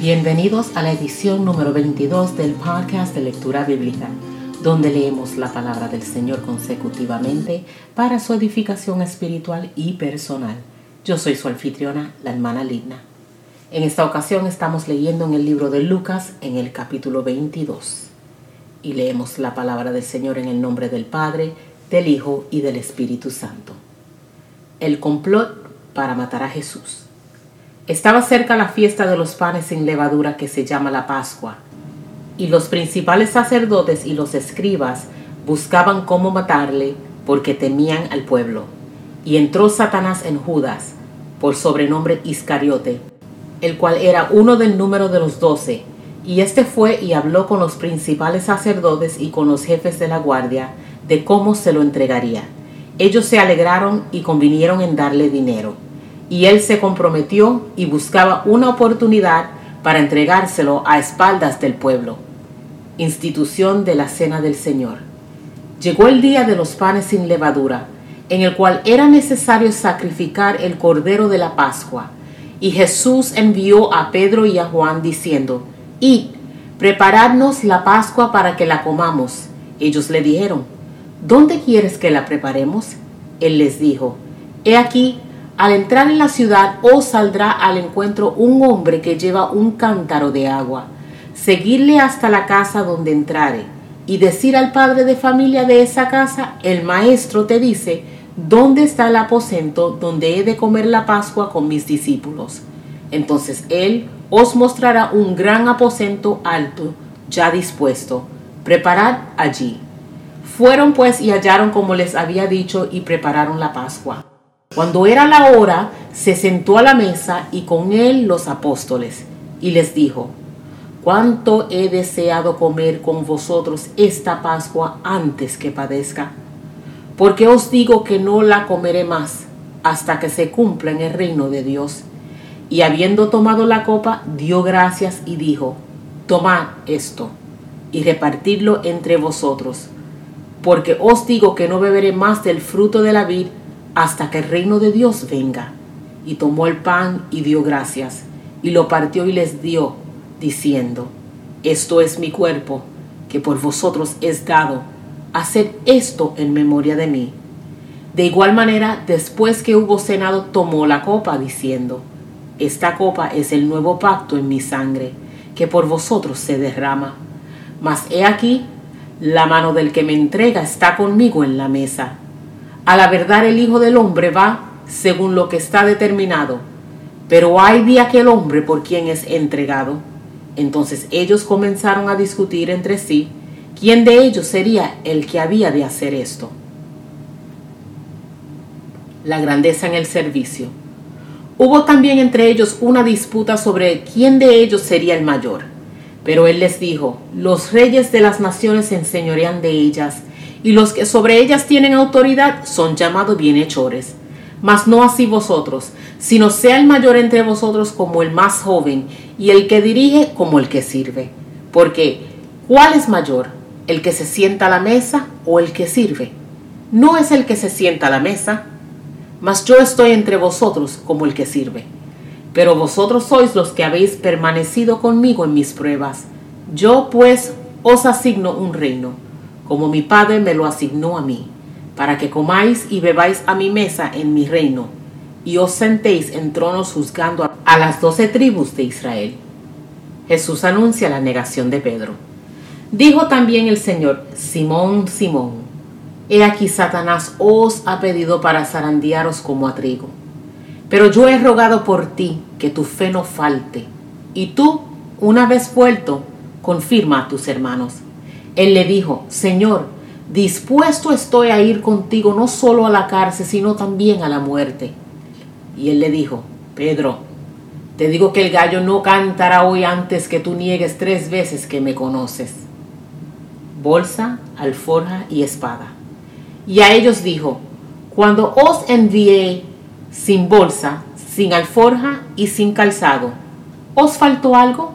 Bienvenidos a la edición número 22 del podcast de lectura bíblica, donde leemos la palabra del Señor consecutivamente para su edificación espiritual y personal. Yo soy su anfitriona, la hermana Ligna. En esta ocasión estamos leyendo en el libro de Lucas en el capítulo 22 y leemos la palabra del Señor en el nombre del Padre, del Hijo y del Espíritu Santo. El complot para matar a Jesús. Estaba cerca la fiesta de los panes sin levadura que se llama la Pascua, y los principales sacerdotes y los escribas buscaban cómo matarle porque temían al pueblo. Y entró Satanás en Judas, por sobrenombre Iscariote, el cual era uno del número de los doce, y éste fue y habló con los principales sacerdotes y con los jefes de la guardia de cómo se lo entregaría. Ellos se alegraron y convinieron en darle dinero y él se comprometió y buscaba una oportunidad para entregárselo a espaldas del pueblo. Institución de la Cena del Señor. Llegó el día de los panes sin levadura, en el cual era necesario sacrificar el cordero de la Pascua. Y Jesús envió a Pedro y a Juan diciendo, Id, preparadnos la Pascua para que la comamos. Ellos le dijeron, ¿Dónde quieres que la preparemos? Él les dijo, He aquí, al entrar en la ciudad os saldrá al encuentro un hombre que lleva un cántaro de agua. Seguirle hasta la casa donde entrare y decir al padre de familia de esa casa, el maestro te dice, ¿dónde está el aposento donde he de comer la Pascua con mis discípulos? Entonces él os mostrará un gran aposento alto, ya dispuesto. Preparad allí. Fueron pues y hallaron como les había dicho y prepararon la Pascua. Cuando era la hora, se sentó a la mesa y con él los apóstoles, y les dijo, cuánto he deseado comer con vosotros esta Pascua antes que padezca, porque os digo que no la comeré más hasta que se cumpla en el reino de Dios. Y habiendo tomado la copa, dio gracias y dijo, tomad esto y repartidlo entre vosotros, porque os digo que no beberé más del fruto de la vid hasta que el reino de Dios venga. Y tomó el pan y dio gracias, y lo partió y les dio, diciendo, Esto es mi cuerpo, que por vosotros es dado, haced esto en memoria de mí. De igual manera, después que hubo cenado, tomó la copa, diciendo, Esta copa es el nuevo pacto en mi sangre, que por vosotros se derrama. Mas he aquí, la mano del que me entrega está conmigo en la mesa. A la verdad el Hijo del Hombre va según lo que está determinado, pero hay de aquel hombre por quien es entregado. Entonces ellos comenzaron a discutir entre sí quién de ellos sería el que había de hacer esto. La grandeza en el servicio. Hubo también entre ellos una disputa sobre quién de ellos sería el mayor. Pero él les dijo, los reyes de las naciones se enseñorean de ellas, y los que sobre ellas tienen autoridad son llamados bienhechores. Mas no así vosotros, sino sea el mayor entre vosotros como el más joven, y el que dirige como el que sirve. Porque, ¿cuál es mayor? ¿El que se sienta a la mesa o el que sirve? No es el que se sienta a la mesa, mas yo estoy entre vosotros como el que sirve. Pero vosotros sois los que habéis permanecido conmigo en mis pruebas. Yo pues os asigno un reino como mi Padre me lo asignó a mí, para que comáis y bebáis a mi mesa en mi reino, y os sentéis en tronos juzgando a las doce tribus de Israel. Jesús anuncia la negación de Pedro. Dijo también el Señor, Simón, Simón, he aquí Satanás os ha pedido para zarandearos como a trigo. Pero yo he rogado por ti que tu fe no falte, y tú, una vez vuelto, confirma a tus hermanos. Él le dijo, Señor, dispuesto estoy a ir contigo no solo a la cárcel, sino también a la muerte. Y él le dijo, Pedro, te digo que el gallo no cantará hoy antes que tú niegues tres veces que me conoces. Bolsa, alforja y espada. Y a ellos dijo, cuando os envié sin bolsa, sin alforja y sin calzado, ¿os faltó algo?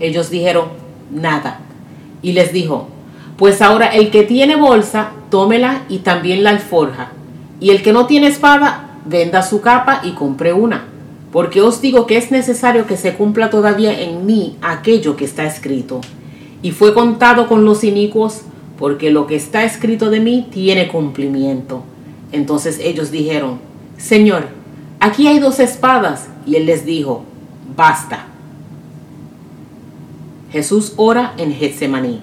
Ellos dijeron, nada. Y les dijo, pues ahora el que tiene bolsa, tómela y también la alforja. Y el que no tiene espada, venda su capa y compre una. porque os digo que es necesario que se cumpla todavía en mí aquello que está escrito. Y fue contado con los inicuos, porque lo que está escrito de mí tiene cumplimiento. Entonces ellos dijeron, Señor, aquí hay dos espadas. Y él les dijo, basta. Jesús ora en Getsemaní.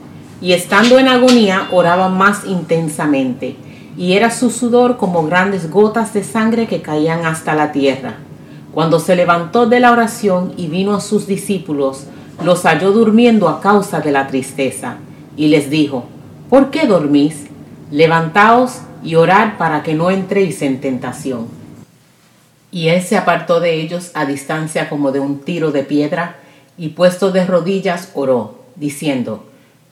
y estando en agonía oraba más intensamente y era su sudor como grandes gotas de sangre que caían hasta la tierra. Cuando se levantó de la oración y vino a sus discípulos, los halló durmiendo a causa de la tristeza, y les dijo, ¿por qué dormís? Levantaos y orad para que no entréis en tentación. Y él se apartó de ellos a distancia como de un tiro de piedra, y puesto de rodillas oró, diciendo,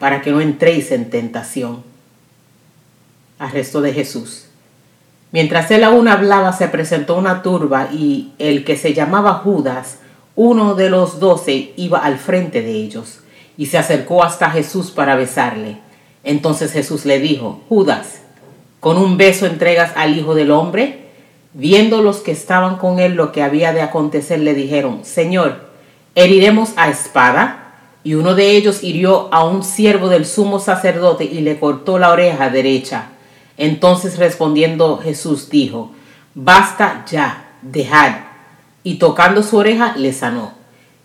para que no entréis en tentación arresto de Jesús. Mientras él aún hablaba, se presentó una turba y el que se llamaba Judas, uno de los doce, iba al frente de ellos y se acercó hasta Jesús para besarle. Entonces Jesús le dijo, Judas, ¿con un beso entregas al Hijo del Hombre? Viendo los que estaban con él lo que había de acontecer, le dijeron, Señor, ¿heriremos a espada? Y uno de ellos hirió a un siervo del sumo sacerdote y le cortó la oreja derecha. Entonces respondiendo Jesús dijo, basta ya, dejad. Y tocando su oreja le sanó.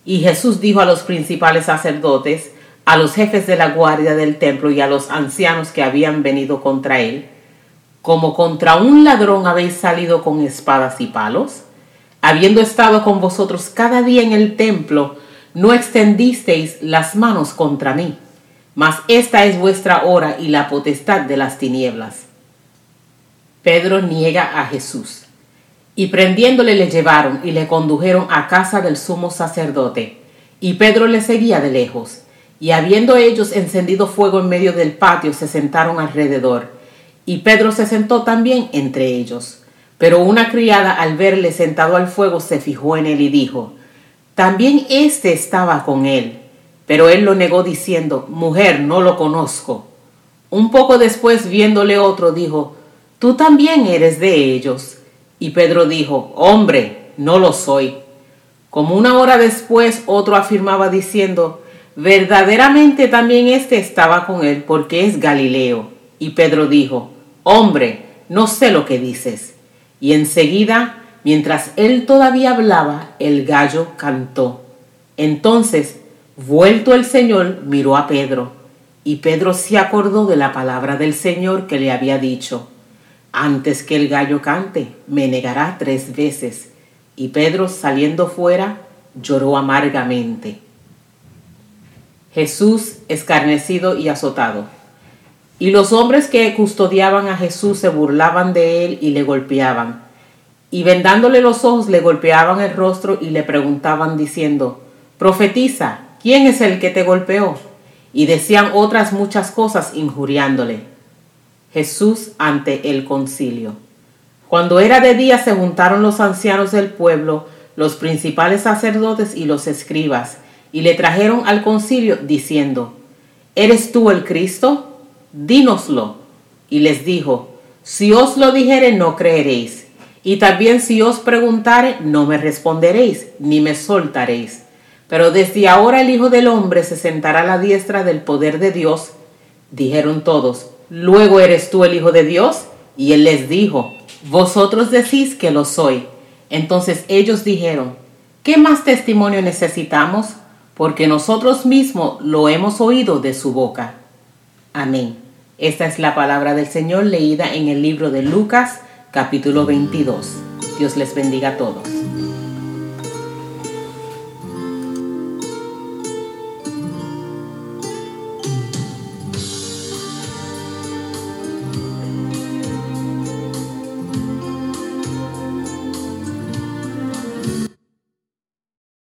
Y Jesús dijo a los principales sacerdotes, a los jefes de la guardia del templo y a los ancianos que habían venido contra él, como contra un ladrón habéis salido con espadas y palos, habiendo estado con vosotros cada día en el templo, no extendisteis las manos contra mí, mas esta es vuestra hora y la potestad de las tinieblas. Pedro niega a Jesús. Y prendiéndole le llevaron y le condujeron a casa del sumo sacerdote. Y Pedro le seguía de lejos. Y habiendo ellos encendido fuego en medio del patio, se sentaron alrededor. Y Pedro se sentó también entre ellos. Pero una criada al verle sentado al fuego se fijó en él y dijo, También éste estaba con él. Pero él lo negó diciendo, Mujer, no lo conozco. Un poco después, viéndole otro, dijo, tú también eres de ellos. Y Pedro dijo, hombre, no lo soy. Como una hora después otro afirmaba diciendo, verdaderamente también éste estaba con él porque es Galileo. Y Pedro dijo, hombre, no sé lo que dices. Y enseguida, mientras él todavía hablaba, el gallo cantó. Entonces, vuelto el Señor, miró a Pedro, y Pedro se acordó de la palabra del Señor que le había dicho antes que el gallo cante, me negará tres veces. Y Pedro, saliendo fuera, lloró amargamente. Jesús escarnecido y azotado. Y los hombres que custodiaban a Jesús se burlaban de él y le golpeaban. Y vendándole los ojos le golpeaban el rostro y le preguntaban diciendo, Profetiza, ¿quién es el que te golpeó? Y decían otras muchas cosas injuriándole. Jesús ante el concilio. Cuando era de día se juntaron los ancianos del pueblo, los principales sacerdotes y los escribas, y le trajeron al concilio diciendo, ¿Eres tú el Cristo? Dínoslo. Y les dijo, Si os lo dijere no creeréis, y también si os preguntare no me responderéis, ni me soltaréis. Pero desde ahora el Hijo del Hombre se sentará a la diestra del poder de Dios. Dijeron todos, Luego eres tú el Hijo de Dios. Y él les dijo, Vosotros decís que lo soy. Entonces ellos dijeron, ¿qué más testimonio necesitamos? Porque nosotros mismos lo hemos oído de su boca. Amén. Esta es la palabra del Señor leída en el libro de Lucas capítulo 22. Dios les bendiga a todos.